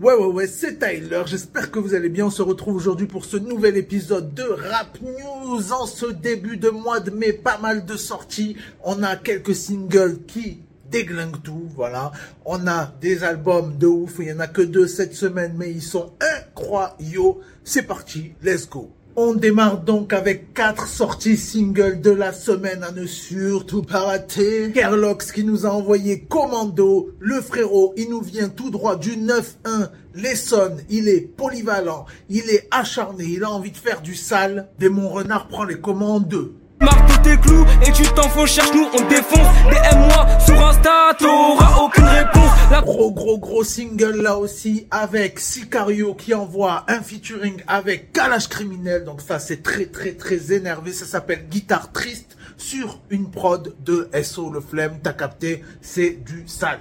Ouais, ouais, ouais, c'est Tyler. J'espère que vous allez bien. On se retrouve aujourd'hui pour ce nouvel épisode de Rap News. En ce début de mois de mai, pas mal de sorties. On a quelques singles qui déglinguent tout, voilà. On a des albums de ouf. Il y en a que deux cette semaine, mais ils sont incroyables. C'est parti, let's go. On démarre donc avec quatre sorties singles de la semaine à ne surtout pas rater. Kerlox qui nous a envoyé Commando. Le frérot, il nous vient tout droit du 9-1. L'Essonne, il est polyvalent, il est acharné, il a envie de faire du sale. Démon Renard prend les commandes. Marque de tes clous et tu t'enfonces, cherche nous, on défonce. Gros gros gros single là aussi avec Sicario qui envoie un featuring avec Kalash Criminel. Donc ça c'est très très très énervé. Ça s'appelle Guitare Triste sur une prod de SO Le Flemme. T'as capté, c'est du sale.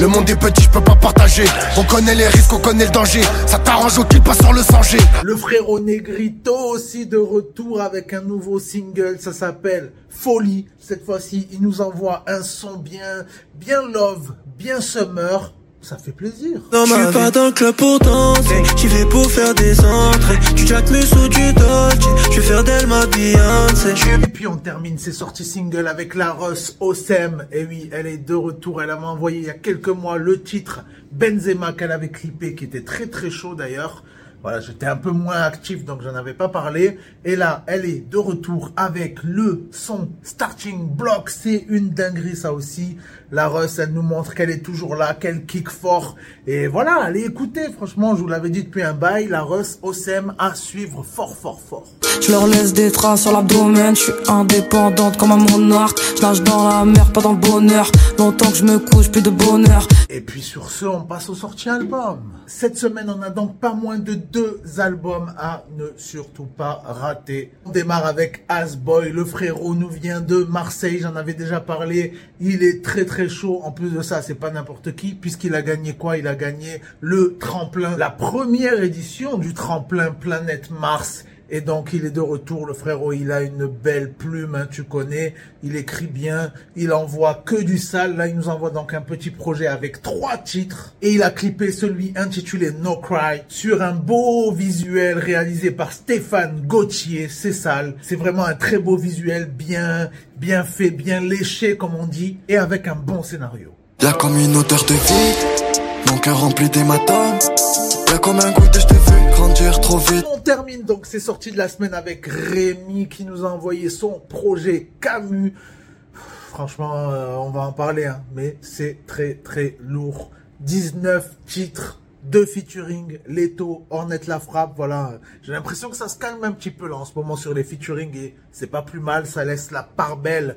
Le monde est petit, je peux pas partager. On connaît les risques, on connaît le danger. Ça t'arrange au qu'il pas sur le sanger. Le frérot Negrito aussi de retour avec un nouveau single. Ça s'appelle Folie. Cette fois-ci, il nous envoie un son bien, bien love, bien summer ça fait plaisir. Non, je suis pas dans le club pour danser, j'y vais pour faire des entrées. Tu jack sous du Dolce, je vais faire Beyoncé. Et puis on termine ses sorties single avec la Russ Osem. Et oui, elle est de retour. Elle avait envoyé il y a quelques mois le titre Benzema qu'elle avait clippé, qui était très très chaud d'ailleurs. Voilà, j'étais un peu moins actif, donc j'en avais pas parlé. Et là, elle est de retour avec le son Starting Block. C'est une dinguerie, ça aussi. La Russ, elle nous montre qu'elle est toujours là, qu'elle kick fort. Et voilà, allez écouter. Franchement, je vous l'avais dit depuis un bail. La Russ, OSM, à suivre fort, fort, fort. Je leur laisse des traces sur l'abdomen. Je suis indépendante comme un monarque. Je nage dans la mer, pas dans le bonheur. Longtemps que je me couche, plus de bonheur. Et puis sur ce, on passe aux sorties albums. Cette semaine, on a donc pas moins de deux albums à ne surtout pas rater. On démarre avec Asboy. Le frérot nous vient de Marseille. J'en avais déjà parlé. Il est très très chaud. En plus de ça, c'est pas n'importe qui, puisqu'il a gagné quoi? Il a gagné le tremplin, la première édition du tremplin Planète Mars. Et donc il est de retour, le frérot, il a une belle plume, hein, tu connais, il écrit bien, il envoie que du sale, là il nous envoie donc un petit projet avec trois titres, et il a clippé celui intitulé No Cry sur un beau visuel réalisé par Stéphane Gauthier, c'est sale, c'est vraiment un très beau visuel, bien, bien fait, bien léché comme on dit, et avec un bon scénario. La communauté de vie, mon rempli d'hématomes, Comme un goût de je grandir trop vite. On termine donc ces sorties de la semaine avec Rémi qui nous a envoyé son projet Camus. Franchement, euh, on va en parler, hein, mais c'est très très lourd. 19 titres de featuring, Leto, Ornette la frappe, voilà. J'ai l'impression que ça se calme un petit peu là en ce moment sur les featuring et c'est pas plus mal, ça laisse la part belle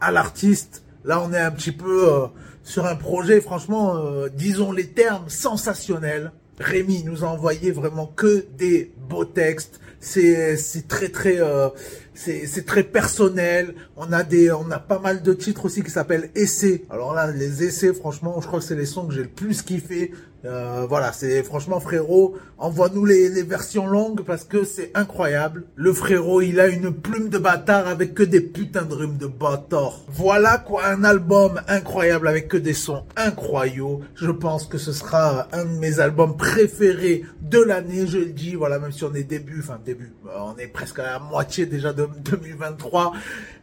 à l'artiste. Là, on est un petit peu euh, sur un projet, franchement, euh, disons les termes, sensationnels. Rémi nous a envoyé vraiment que des beaux textes. C'est très très euh, c'est très personnel. On a des on a pas mal de titres aussi qui s'appellent essais. Alors là les essais franchement, je crois que c'est les sons que j'ai le plus kiffé. Euh, voilà, c'est franchement frérot, envoie-nous les, les versions longues parce que c'est incroyable. Le frérot, il a une plume de bâtard avec que des putains de rhumes de bâtard. Voilà quoi, un album incroyable avec que des sons incroyables. Je pense que ce sera un de mes albums préférés de l'année, je le dis. Voilà, même si on est début, enfin début, on est presque à la moitié déjà de 2023.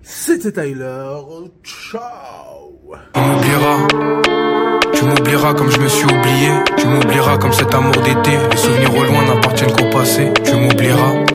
C'était Tyler. Ciao. Tu m'oublieras. Tu m'oublieras comme je me suis oublié. Tu m'oublieras comme cet amour d'été. Les souvenirs au loin n'appartiennent qu'au passé. Tu m'oublieras.